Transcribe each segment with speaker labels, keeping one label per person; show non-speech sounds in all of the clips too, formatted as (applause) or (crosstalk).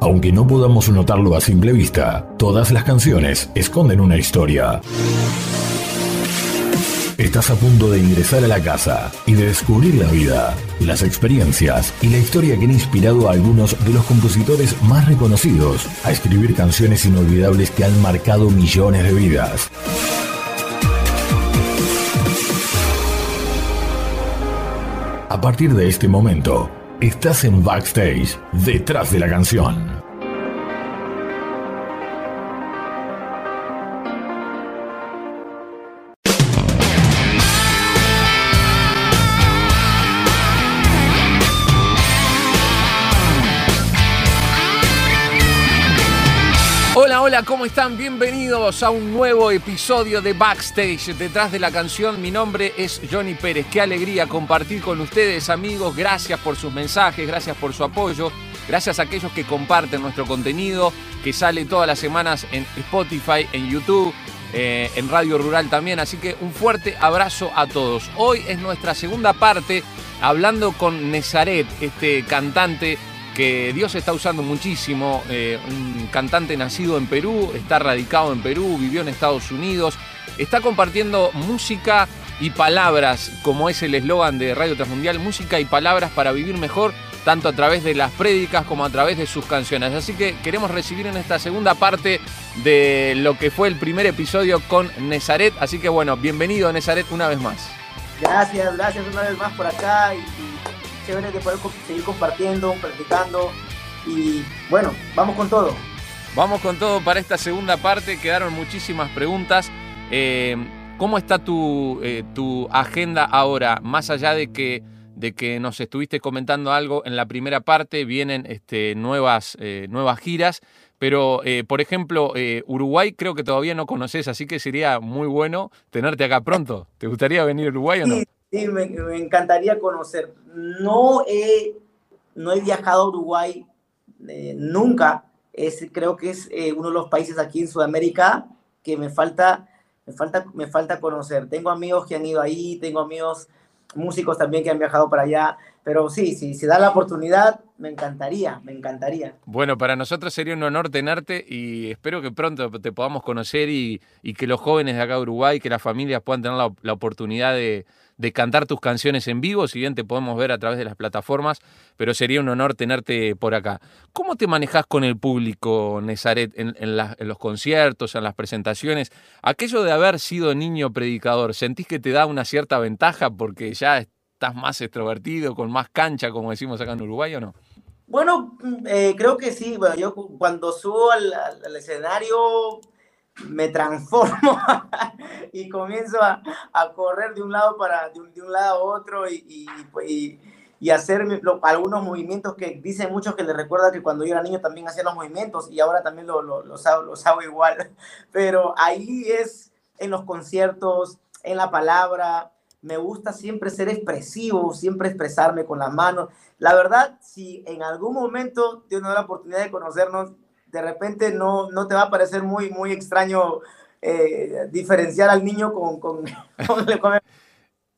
Speaker 1: Aunque no podamos notarlo a simple vista, todas las canciones esconden una historia. Estás a punto de ingresar a la casa y de descubrir la vida, las experiencias y la historia que han inspirado a algunos de los compositores más reconocidos a escribir canciones inolvidables que han marcado millones de vidas. A partir de este momento, estás en backstage, detrás de la canción.
Speaker 2: Hola, ¿cómo están? Bienvenidos a un nuevo episodio de Backstage detrás de la canción. Mi nombre es Johnny Pérez. Qué alegría compartir con ustedes, amigos. Gracias por sus mensajes, gracias por su apoyo. Gracias a aquellos que comparten nuestro contenido, que sale todas las semanas en Spotify, en YouTube, eh, en Radio Rural también. Así que un fuerte abrazo a todos. Hoy es nuestra segunda parte hablando con Nezaret, este cantante que Dios está usando muchísimo, eh, un cantante nacido en Perú, está radicado en Perú, vivió en Estados Unidos, está compartiendo música y palabras, como es el eslogan de Radio Transmundial, música y palabras para vivir mejor, tanto a través de las prédicas como a través de sus canciones. Así que queremos recibir en esta segunda parte de lo que fue el primer episodio con Nezaret. Así que bueno, bienvenido Nezaret una vez más.
Speaker 3: Gracias, gracias una vez más por acá chévere de poder seguir compartiendo, practicando y bueno, vamos con todo.
Speaker 2: Vamos con todo para esta segunda parte, quedaron muchísimas preguntas. Eh, ¿Cómo está tu, eh, tu agenda ahora? Más allá de que, de que nos estuviste comentando algo en la primera parte, vienen este, nuevas, eh, nuevas giras, pero por ejemplo, Uruguay creo que todavía no conoces, así que sería muy bueno tenerte acá pronto. ¿Te gustaría venir a Uruguay o no?
Speaker 3: Sí, me, encantaría conocer. No he, no he viajado a Uruguay eh, nunca. Es, creo que es eh, uno de los países aquí en Sudamérica que me falta, me, falta, me falta conocer. Tengo amigos que han ido ahí, tengo amigos músicos también que han viajado para allá. Pero sí, si se da la oportunidad, me encantaría, me encantaría.
Speaker 2: Bueno, para nosotros sería un honor tenerte y espero que pronto te podamos conocer y, que los jóvenes de acá de Uruguay, que las familias puedan tener la oportunidad de, de cantar tus canciones en vivo, si bien te podemos ver a través de las plataformas, pero sería un honor tenerte por acá. ¿Cómo te manejas con el público, Nezaret, en, los conciertos, en las presentaciones? Aquello de haber sido niño predicador, ¿sentís que te da una cierta ventaja porque ya estás más extrovertido, con más cancha, como decimos acá en Uruguay o no?
Speaker 3: Bueno, eh, creo que sí. Bueno, yo cuando subo al escenario me transformo (laughs) y comienzo a, a, correr de un lado para de un, de un lado a otro y, y, y hacer algunos movimientos que dicen muchos que les recuerda que cuando yo era niño también hacía los movimientos y ahora también lo, lo, los, hago, los hago igual. (laughs) Pero ahí es en los conciertos, en la palabra. Me gusta siempre ser expresivo, siempre expresarme con las manos. La verdad, si en algún momento tengo la oportunidad de conocernos, de repente no, no te va a parecer muy, muy extraño eh, diferenciar al niño con, con, (laughs) con,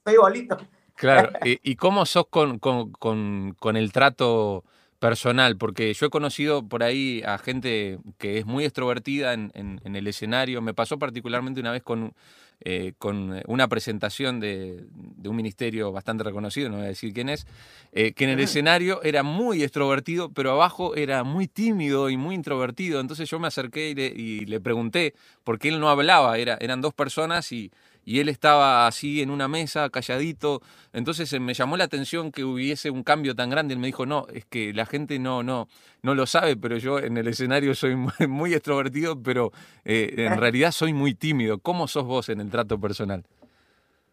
Speaker 3: soy igualito.
Speaker 2: Claro, ¿y, cómo sos con, con, el trato personal? Porque yo he conocido por ahí a gente que es muy extrovertida en, en el escenario. Me pasó particularmente una vez con eh, con una presentación de, un ministerio bastante reconocido, no voy a decir quién es, eh, que en el escenario era muy extrovertido, pero abajo era muy tímido y muy introvertido. Entonces yo me acerqué y le, y le pregunté, porque él no hablaba, era, eran dos personas y y él estaba así en una mesa, calladito. Entonces eh, me llamó la atención que hubiese un cambio tan grande. Él me dijo, no, es que la gente no, no, no lo sabe, pero yo en el escenario soy (laughs) muy, extrovertido, pero eh, en realidad soy muy tímido. ¿Cómo sos vos en el trato personal?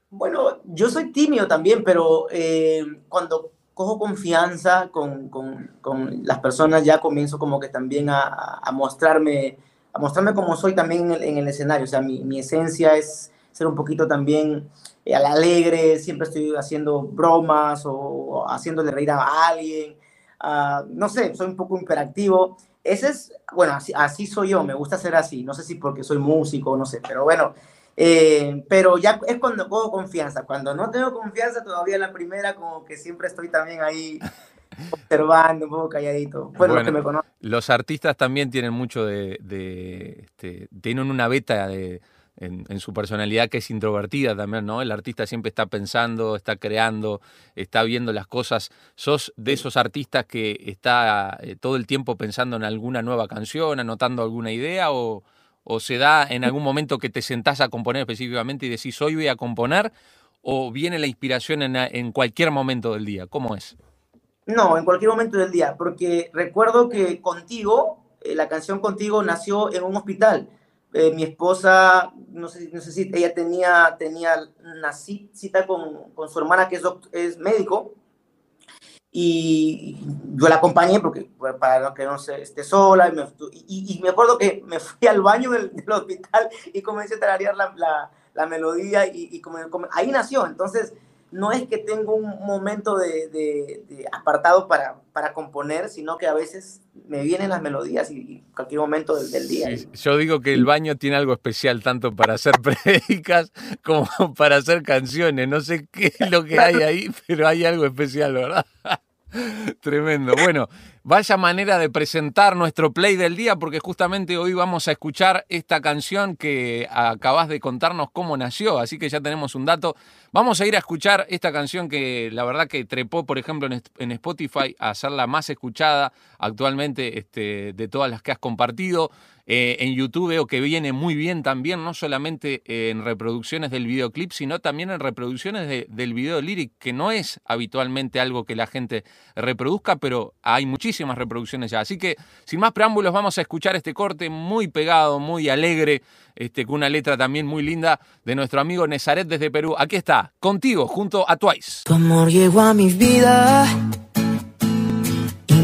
Speaker 3: Bueno, yo soy tímido también, pero eh, cuando cojo confianza con, con, con, las personas ya comienzo como que también a, a mostrarme a mostrarme como soy también en el, en el escenario. O sea, mi, mi esencia es ser un poquito también eh, alegre, siempre estoy haciendo bromas o, haciéndole reír a alguien. Ah, no sé, soy un poco imperactivo. Ese es, bueno, así, así, soy yo, me gusta ser así. No sé si porque soy músico, no sé, pero bueno. Eh, pero ya es cuando cojo confianza. Cuando no tengo confianza, todavía la primera, como que siempre estoy también ahí (laughs) observando, un poco calladito. Bueno, los que me.
Speaker 2: Los artistas también tienen mucho de, este, tienen una beta de, en, su personalidad que es introvertida también, ¿no? El artista siempre está pensando, está creando, está viendo las cosas. ¿Sos de esos artistas que está eh, todo el tiempo pensando en alguna nueva canción, anotando alguna idea o, se da en algún momento que te sentás a componer específicamente y decís, hoy voy a componer o viene la inspiración en, cualquier momento del día? ¿Cómo es?
Speaker 3: No, en cualquier momento del día, porque recuerdo que contigo, eh, la canción contigo nació en un hospital. Eh, mi esposa, no sé, no sé si ella tenía, tenía una cita con, con su hermana que es, es médico y yo la acompañé porque para que no se esté sola y me, acuerdo que me (laughs) fui al baño del, hospital y comencé a tararear la, la, la melodía y, y como, ahí nació. Entonces, no es que tengo un momento de, de, apartado para, para, componer, sino que a veces me vienen las melodías y, cualquier momento del, día.
Speaker 2: yo digo que el baño tiene algo especial tanto para hacer (laughs) prédicas como para hacer canciones. No sé qué es lo que hay ahí, pero hay algo especial, ¿verdad? (laughs) Tremendo. Bueno, vaya manera de presentar nuestro play del día, porque justamente hoy vamos a escuchar esta canción que acabas de contarnos cómo nació, así que ya tenemos un dato. Vamos a ir a escuchar esta canción que la verdad que trepó, por ejemplo, en Spotify a ser la más escuchada actualmente este, de todas las que has compartido. Eh, en YouTube veo que viene muy bien también, no solamente en reproducciones del videoclip, sino también en reproducciones del video lyric, que no es habitualmente algo que la gente reproduzca, pero hay muchísimas reproducciones ya. Así que, sin más preámbulos, vamos a escuchar este corte muy pegado, muy alegre, este, con una letra también muy linda de nuestro amigo Nezaret desde Perú. Aquí está, contigo, junto a Twice.
Speaker 4: Tu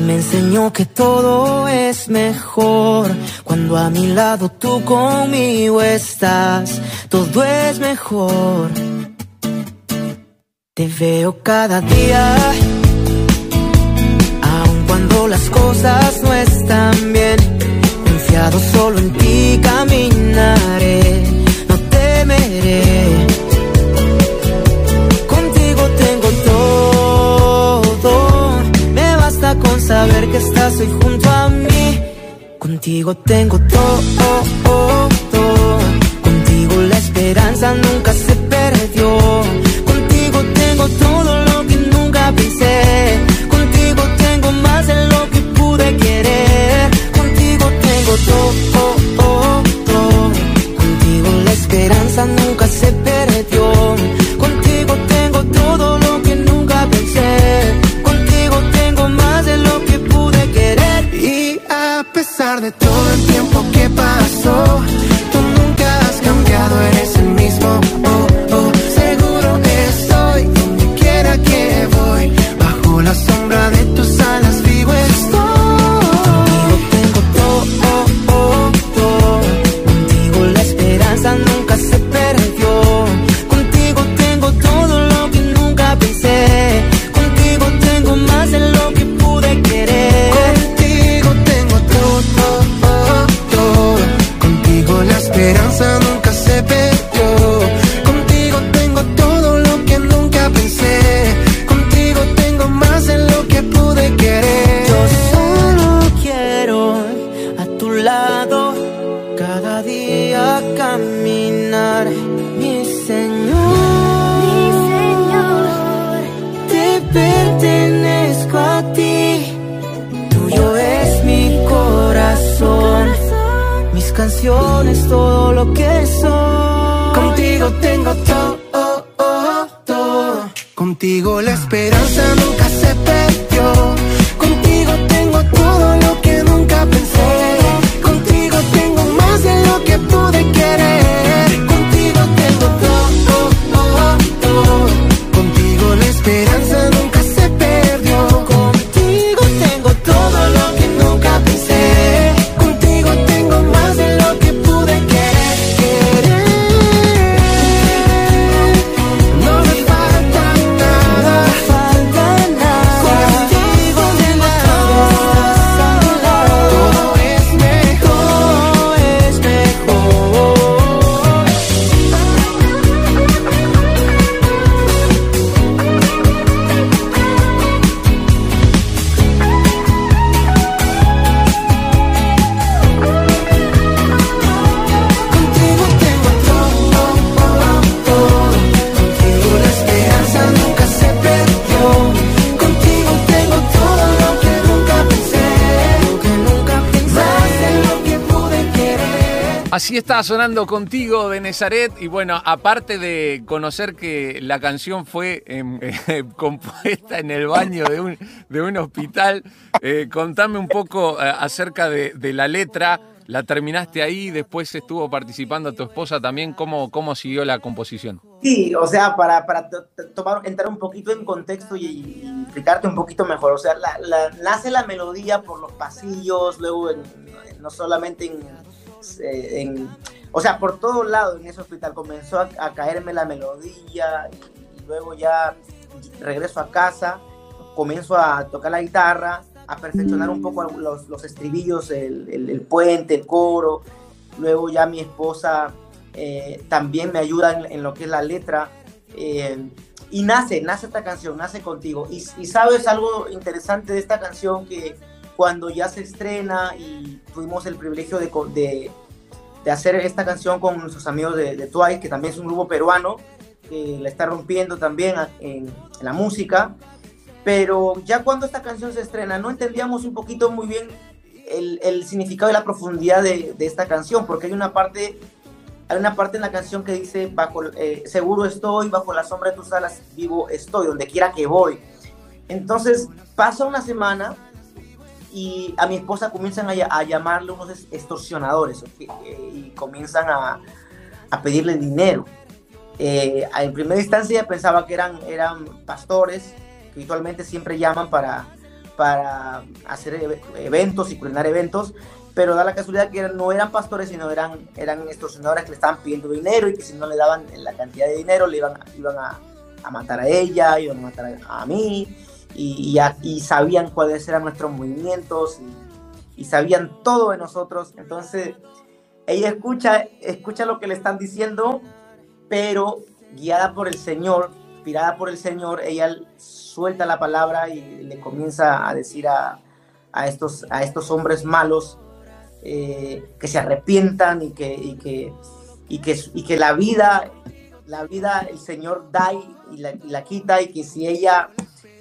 Speaker 4: me enseñó que todo es mejor cuando a mi lado tú conmigo estás. Todo es mejor. Te veo cada día, aun cuando las cosas no están bien. Confiado solo en ti caminaré, Contigo tengo canciones, todo lo que soy. Contigo tengo todo, todo. Contigo la esperanza
Speaker 2: Así estaba sonando contigo de Nezaret y bueno, aparte de conocer que la canción fue em, (laughs) compuesta en el baño de un, hospital, eh, contame un poco eh, acerca de, la letra. La terminaste ahí, después estuvo participando tu esposa también. ¿Cómo, cómo siguió la composición?
Speaker 3: Sí, o sea, para, entrar un poquito en contexto y, explicarte un poquito mejor. O sea, nace la melodía por los pasillos, luego no solamente en eh, o sea, por todo lado en ese hospital comenzó a, caerme la melodía y, luego ya regreso a casa, comienzo a tocar la guitarra, a perfeccionar un poco los, los estribillos, el, puente, el coro. Luego ya mi esposa eh, también me ayuda en, lo que es la letra. Eh, y nace, nace esta canción, nace contigo. Y, y, sabes algo interesante de esta canción que cuando ya se estrena y tuvimos el privilegio de, de, hacer esta canción con nuestros amigos de, de, Twice, que también es un grupo peruano, que la está rompiendo también en, la música. Pero ya cuando esta canción se estrena, no entendíamos un poquito muy bien el, el significado y la profundidad de, de, esta canción, porque hay una parte, hay una parte en la canción que dice, bajo, eh, seguro estoy, bajo la sombra de tus alas, vivo estoy, donde quiera que voy. Entonces pasa una semana y a mi esposa comienzan a, llamarle unos extorsionadores y comienzan a, a pedirle dinero. Eh, en primera instancia pensaba que eran, eran pastores que habitualmente siempre llaman para, para hacer eventos y coordinar eventos, pero da la casualidad que no eran pastores, sino eran, eran extorsionadores que le estaban pidiendo dinero y que si no le daban la cantidad de dinero le iban, iban a, a matar a ella, iban a matar a mí y, sabían cuáles eran nuestros movimientos y, sabían todo de nosotros. Entonces, ella escucha, escucha lo que le están diciendo, pero guiada por el Señor, inspirada por el Señor, ella suelta la palabra y le comienza a decir a, a estos, a estos hombres malos eh, que se arrepientan y que, y que, y que, y que la vida, la vida el Señor da y la, y la quita y que si ella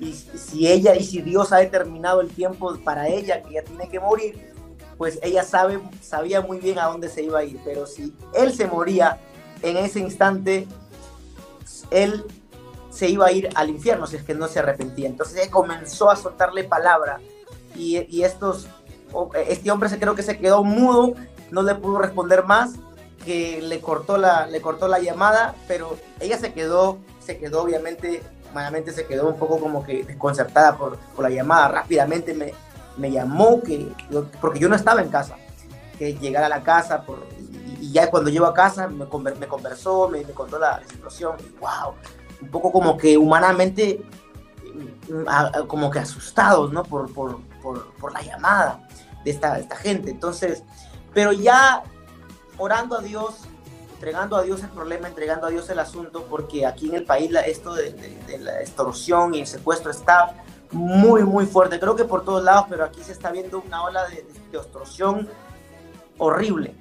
Speaker 3: y si ella y si Dios ha determinado el tiempo para ella, que ella tiene que morir, pues ella sabe, sabía muy bien a dónde se iba a ir. Pero si él se moría en ese instante, él se iba a ir al infierno si es que no se arrepentía. Entonces ella comenzó a soltarle palabra y, y estos, este hombre se creo que se quedó mudo, no le pudo responder más, que le cortó la, le cortó la llamada, pero ella se quedó, se quedó obviamente Malamente se quedó un poco como que desconcertada por, por la llamada. Rápidamente me, me llamó, que, porque yo no estaba en casa, que llegara a la casa y, ya cuando llego a casa me, me conversó, me, contó la situación. wow, un poco como que humanamente, mm, como que asustados, ¿no? Por, por, por, por la llamada de esta, esta gente. Entonces, pero ya orando a Dios, entregando a Dios el problema, entregando a Dios el asunto, porque aquí en el país esto de, la extorsión y el secuestro está muy, muy fuerte. Creo que por todos lados, pero aquí se está viendo una ola de, extorsión horrible.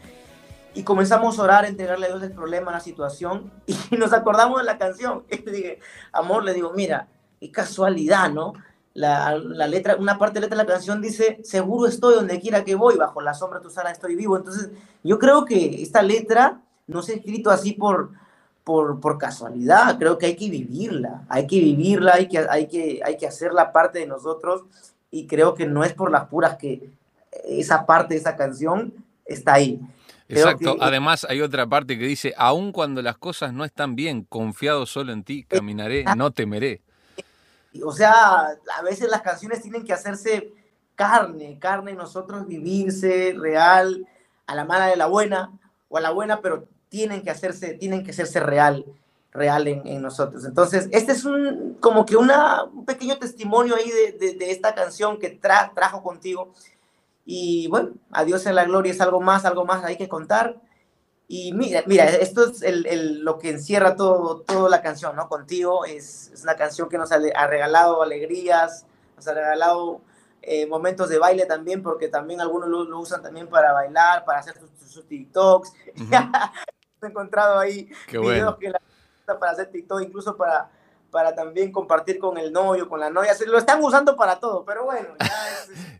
Speaker 3: Y comenzamos a orar, a entregarle a Dios el problema, la situación, (laughs) y nos acordamos de la canción. (laughs) Y dije, amor, le digo, mira, qué casualidad, ¿no? La, la, letra, una parte de la letra de la canción dice, seguro estoy donde quiera que voy, bajo la sombra de tu sala estoy vivo. Entonces, yo creo que esta letra no se ha escrito así por, por, por, casualidad, creo que hay que vivirla, hay que vivirla, hay que, hay, que, hay que hacer la parte de nosotros. Y creo que no es por las puras que esa parte de esa canción está ahí.
Speaker 2: Exacto, además hay otra parte que dice, aun cuando las cosas no están bien, confiado solo en ti, caminaré, no temeré.
Speaker 3: O sea, a veces las canciones tienen que hacerse carne, carne, nosotros vivirse real, a la mala de la buena, o a la buena, pero tienen que hacerse, tienen que hacerse real, real en, nosotros. Entonces, este es un, como que una, un pequeño testimonio ahí de, de, esta canción que trajo contigo. Y bueno, a Dios en la gloria es algo más, algo más hay que contar. Y mira, mira esto es el, el, lo que encierra todo, toda la canción, ¿no? Contigo es, es una canción que nos ha, ha, regalado alegrías, nos ha regalado eh, momentos de baile también, porque también algunos lo, usan también para bailar, para hacer sus, TikToks. (laughs) he encontrado ahí videos que la para hacer TikTok, incluso para, para también compartir con el novio, con la novia. Se lo están usando para todo, pero bueno.
Speaker 2: ya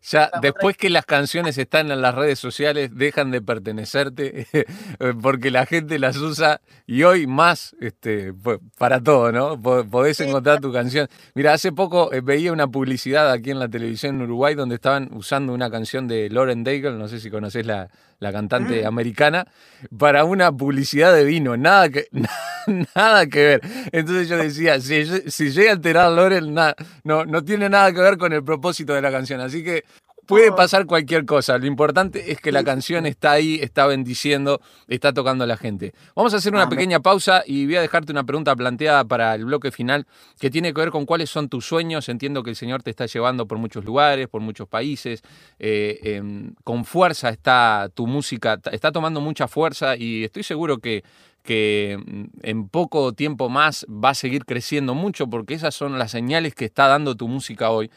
Speaker 2: después que las canciones están en las redes sociales, dejan de pertenecerte (laughs) porque la gente las usa y hoy más este, para todo, ¿no? Podés encontrar tu canción. Mira, hace poco eh, veía una publicidad aquí en la televisión en Uruguay donde estaban usando una canción de Lauren Daigle, no sé si conoces la, la cantante mm. americana, para una publicidad de vino. Nada que, (laughs) nada que ver. Entonces yo decía, si, si llega a alterar Lauren, no, no tiene nada que ver con el propósito de la canción. Así que Puede pasar cualquier cosa. Lo importante es que la canción está ahí, está bendiciendo, está tocando a la gente. Vamos a hacer una pequeña pausa y voy a dejarte una pregunta planteada para el bloque final que tiene que ver con cuáles son tus sueños. Entiendo que el Señor te está llevando por muchos lugares, por muchos países. Eh, em, con fuerza está tu música, está tomando mucha fuerza y estoy seguro que que mm, en poco tiempo más va a seguir creciendo mucho porque esas son las señales que está dando tu música hoy.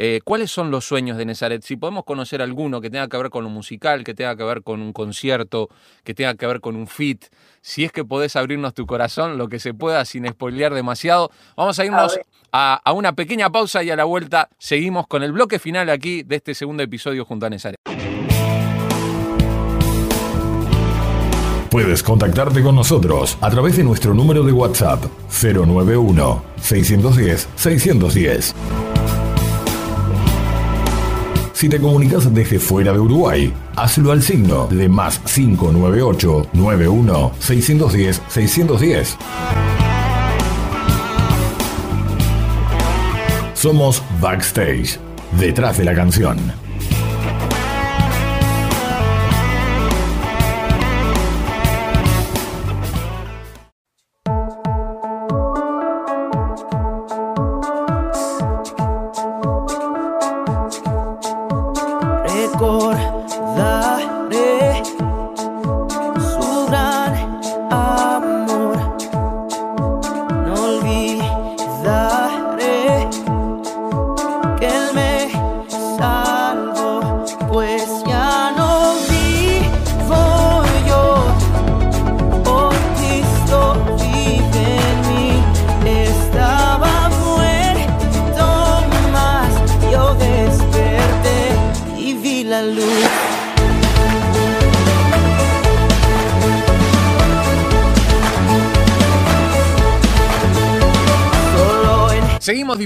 Speaker 2: Eh, ¿Cuáles son los sueños de Nezaret? Si podemos conocer alguno que tenga que ver con lo musical, que tenga que ver con un concierto, que tenga que ver con un fit, si es que podés abrirnos tu corazón, lo que se pueda sin spoilear demasiado. Vamos a irnos a, a una pequeña pausa y a la vuelta seguimos con el bloque final aquí de este segundo episodio junto a Nezaret.
Speaker 1: Puedes contactarte con nosotros a través de nuestro número de WhatsApp 091 610 610. Si te comunicas desde fuera de Uruguay, hazlo al signo de más 598 91 610 610. Somos Backstage, detrás de la canción.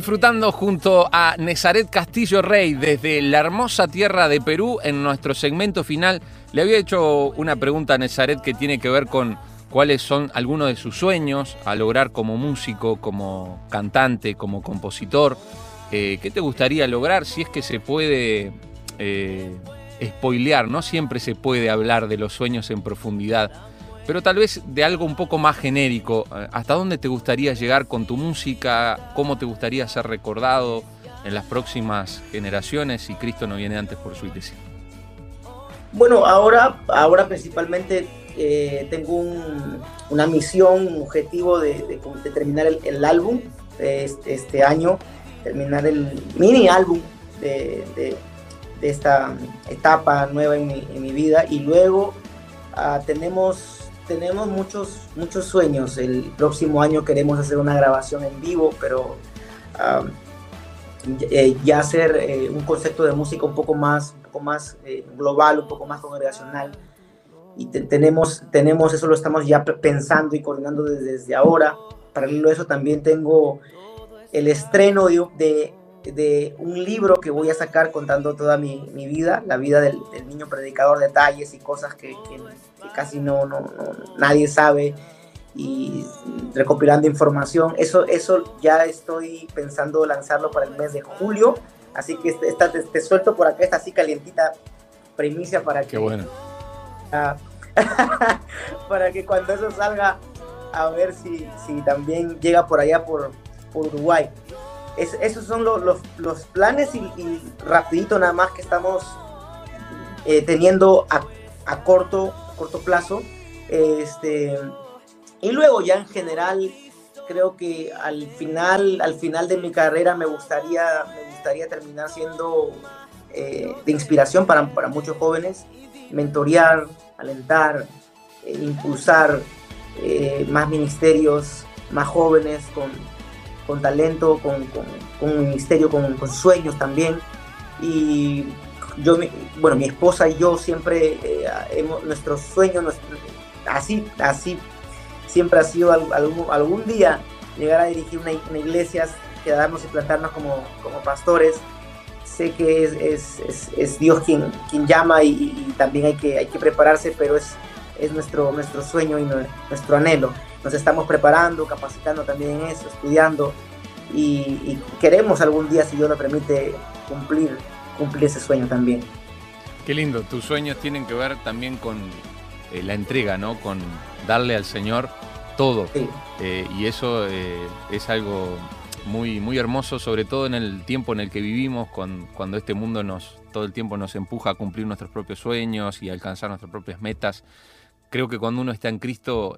Speaker 2: Disfrutando junto a Nezaret Castillo Rey desde la hermosa tierra de Perú en nuestro segmento final. Le había hecho una pregunta a Nezaret que tiene que ver con cuáles son algunos de sus sueños a lograr como músico, como cantante, como compositor. Eh, ¿Qué te gustaría lograr si es que se puede eh, spoilear? No siempre se puede hablar de los sueños en profundidad pero tal vez de algo un poco más genérico. Eh, ¿Hasta dónde te gustaría llegar con tu música? ¿Cómo te gustaría ser recordado en las próximas generaciones si Cristo no viene antes por su iglesia?
Speaker 3: Bueno, ahora, ahora principalmente eh, tengo una misión, un objetivo de, terminar el, álbum este, este, año, terminar el mini álbum de, esta etapa nueva en mi, vida y luego ah, tenemos tenemos muchos, muchos sueños. El próximo año queremos hacer una grabación en vivo, pero eh, ya hacer eh, un concepto de música un poco más, un poco más eh, global, un poco más congregacional. Y tenemos, tenemos, eso lo estamos ya pensando y coordinando desde, ahora. Paralelo a eso también tengo el estreno de, de, un libro que voy a sacar contando toda mi, mi vida, la vida del, niño predicador, detalles y cosas que casi no, no, nadie sabe y recopilando información. Eso, eso ya estoy pensando lanzarlo para el mes de julio. Así que este, esta, te, suelto por acá, esta así calientita primicia para que.
Speaker 2: Qué bueno.
Speaker 3: Ah, (laughs) para que cuando eso salga, a ver si, si también llega por allá por, Uruguay. esos son los, los, planes y, rapidito nada más que estamos eh, teniendo a, a corto corto plazo. Este, y luego ya en general, creo que al final, al final de mi carrera me gustaría, me gustaría terminar siendo eh, de inspiración para, para, muchos jóvenes, mentorear, alentar, eh, impulsar eh, más ministerios, más jóvenes con, con talento, con, con, ministerio, con, sueños también. y yo, bueno, mi esposa y yo siempre, eh, hemos, nuestro sueño, así, así, siempre ha sido algún, algún día llegar a dirigir una, iglesia, quedarnos y plantarnos como, como pastores. Sé que es, es, es, Dios quien, quien llama y, también hay que, hay que prepararse, pero es, es nuestro, nuestro sueño y nuestro anhelo. Nos estamos preparando, capacitando también en eso, estudiando y, queremos algún día, si Dios lo permite, cumplir, cumplir ese sueño también.
Speaker 2: Qué lindo, tus sueños tienen que ver también con eh, la entrega, ¿no? Con darle al Señor todo. Eh, y eso eh, es algo muy, muy hermoso, sobre todo en el tiempo en el que vivimos, cuando este mundo nos todo el tiempo nos empuja a cumplir nuestros propios sueños y a alcanzar nuestras propias metas. Creo que cuando uno está en Cristo,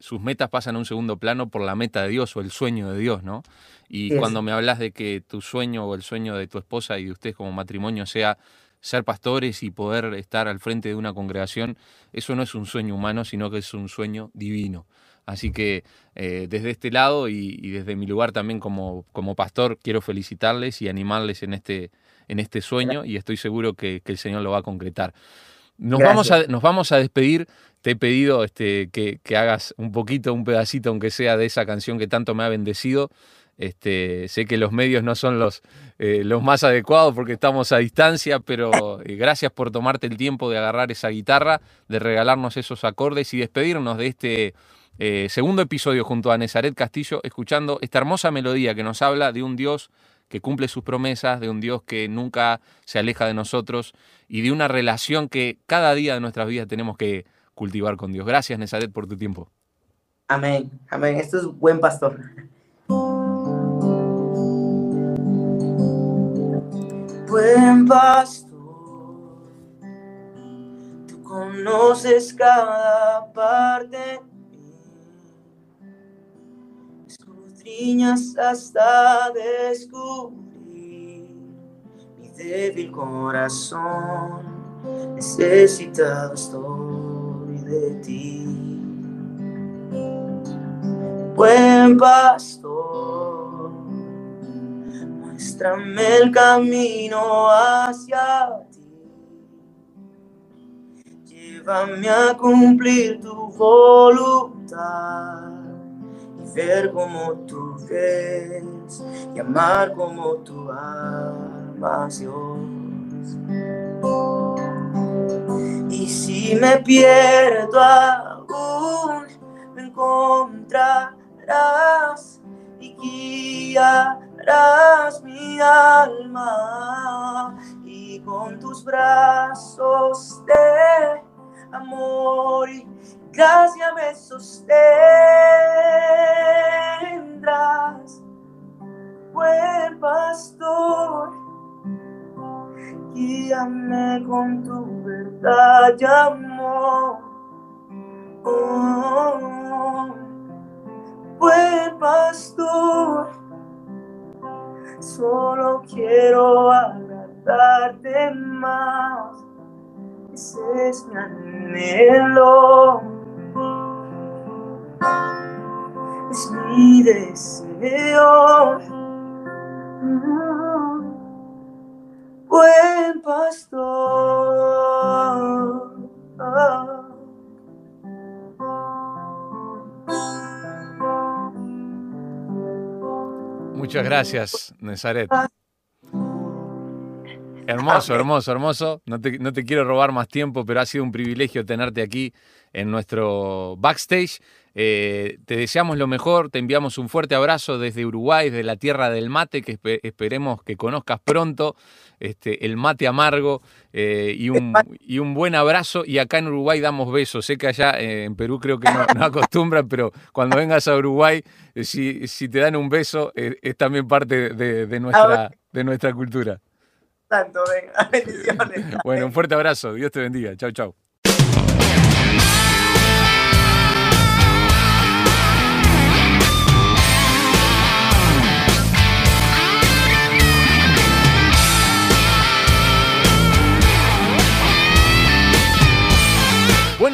Speaker 2: sus metas pasan a un segundo plano por la meta de Dios o el sueño de Dios, ¿no? Y cuando me hablas de que tu sueño o el sueño de tu esposa y de ustedes como matrimonio sea ser pastores y poder estar al frente de una congregación, eso no es un sueño humano, sino que es un sueño divino. Así que eh, desde este lado y, desde mi lugar también como, como pastor, quiero felicitarles y animarles en este, en este sueño y estoy seguro que, que el Señor lo va a concretar. Nos vamos, a, nos vamos a despedir. Te he pedido este, que, hagas un poquito, un pedacito, aunque sea de esa canción que tanto me ha bendecido. Este, sé que los medios no son los, eh, los más adecuados porque estamos a distancia, pero eh, gracias por tomarte el tiempo de agarrar esa guitarra, de regalarnos esos acordes y despedirnos de este eh, segundo episodio junto a Nezaret Castillo, escuchando esta hermosa melodía que nos habla de un Dios que cumple sus promesas, de un Dios que nunca se aleja de nosotros y de una relación que cada día de nuestras vidas tenemos que cultivar con Dios. Gracias, Nezaret, por tu tiempo.
Speaker 3: Amén, amén. Esto es buen pastor. Buen pastor, tú conoces cada parte hasta descubrir mi débil corazón. Necesitado estoy de ti. Buen pastor, muéstrame el camino hacia ti. Llévame a cumplir tu voluntad ver como tú ves y amar como tú amas, Dios. Y si me pierdo aún, me encontrarás y guiarás mi alma y con tus brazos de amor y gracia me sostendrás, buen pastor, guíame con tu verdad y amor. Oh, buen pastor, solo quiero agradarte más. Ese es mi anhelo es mi deseo. Buen pastor.
Speaker 2: Muchas gracias, Nezaret. Hermoso, hermoso, hermoso. No te, no te, quiero robar más tiempo, pero ha sido un privilegio tenerte aquí en nuestro backstage. Eh, te deseamos lo mejor, te enviamos un fuerte abrazo desde Uruguay, desde la tierra del mate, que esperemos que conozcas pronto, este, el mate amargo, eh, y, un, y, un, buen abrazo. Y acá en Uruguay damos besos. Sé que allá eh, en Perú creo que no, acostumbran, pero cuando vengas a Uruguay, si, si, te dan un beso, es también parte de, nuestra, de nuestra cultura.
Speaker 3: Tanto, venga, (laughs) bendiciones.
Speaker 2: Bueno, un fuerte abrazo, Dios te bendiga. Chau, chau.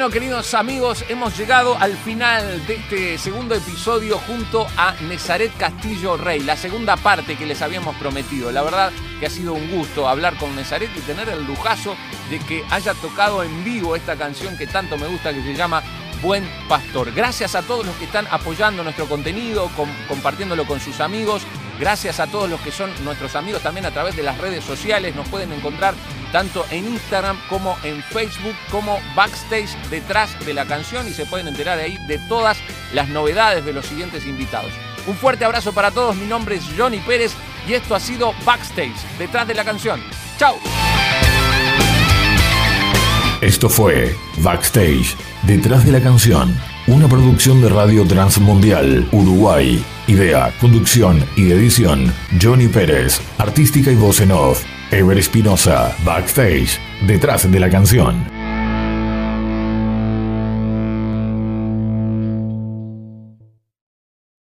Speaker 2: Bueno, queridos amigos, hemos llegado al final de este segundo episodio junto a Nezaret Castillo Rey, la segunda parte que les habíamos prometido. La verdad que ha sido un gusto hablar con Nezaret y tener el lujazo de que haya tocado en vivo esta canción que tanto me gusta, que se llama Buen Pastor. Gracias a todos los que están apoyando nuestro contenido, compartiéndolo con sus amigos. Gracias a todos los que son nuestros amigos también a través de las redes sociales. Nos pueden encontrar tanto en Instagram como en Facebook como backstage detrás de la canción y se pueden enterar ahí de todas las novedades de los siguientes invitados. Un fuerte abrazo para todos, mi nombre es Johnny Pérez y esto ha sido Backstage detrás de la canción. ¡Chao!
Speaker 1: Esto fue Backstage detrás de la canción, una producción de Radio Transmundial Uruguay. Idea, conducción y edición Johnny Pérez, artística y voz en off. Ever Espinosa, backstage, detrás de la canción.